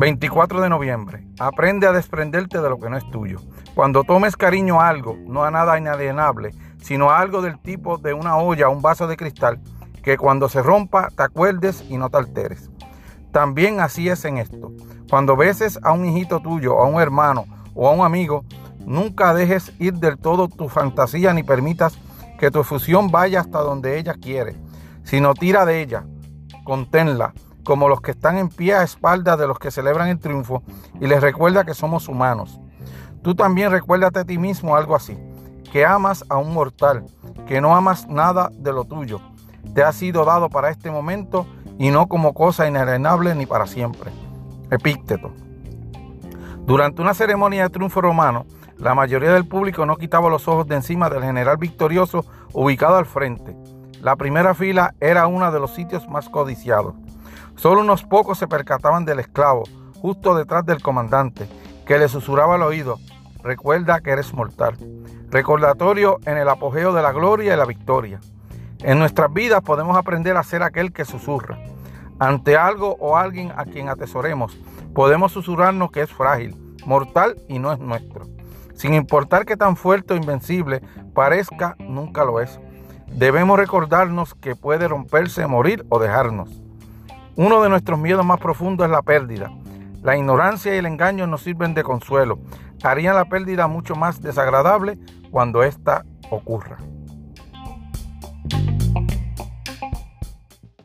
24 de noviembre. Aprende a desprenderte de lo que no es tuyo. Cuando tomes cariño a algo, no a nada inalienable, sino a algo del tipo de una olla o un vaso de cristal, que cuando se rompa te acuerdes y no te alteres. También así es en esto. Cuando beses a un hijito tuyo, a un hermano o a un amigo, nunca dejes ir del todo tu fantasía ni permitas que tu efusión vaya hasta donde ella quiere, sino tira de ella, conténla como los que están en pie a espaldas de los que celebran el triunfo y les recuerda que somos humanos. Tú también recuérdate a ti mismo algo así, que amas a un mortal, que no amas nada de lo tuyo. Te ha sido dado para este momento y no como cosa inalienable ni para siempre. Epícteto. Durante una ceremonia de triunfo romano, la mayoría del público no quitaba los ojos de encima del general victorioso ubicado al frente. La primera fila era uno de los sitios más codiciados. Solo unos pocos se percataban del esclavo, justo detrás del comandante, que le susurraba al oído, recuerda que eres mortal. Recordatorio en el apogeo de la gloria y la victoria. En nuestras vidas podemos aprender a ser aquel que susurra. Ante algo o alguien a quien atesoremos, podemos susurrarnos que es frágil, mortal y no es nuestro. Sin importar que tan fuerte o invencible parezca, nunca lo es. Debemos recordarnos que puede romperse, morir o dejarnos. Uno de nuestros miedos más profundos es la pérdida. La ignorancia y el engaño nos sirven de consuelo. Harían la pérdida mucho más desagradable cuando ésta ocurra.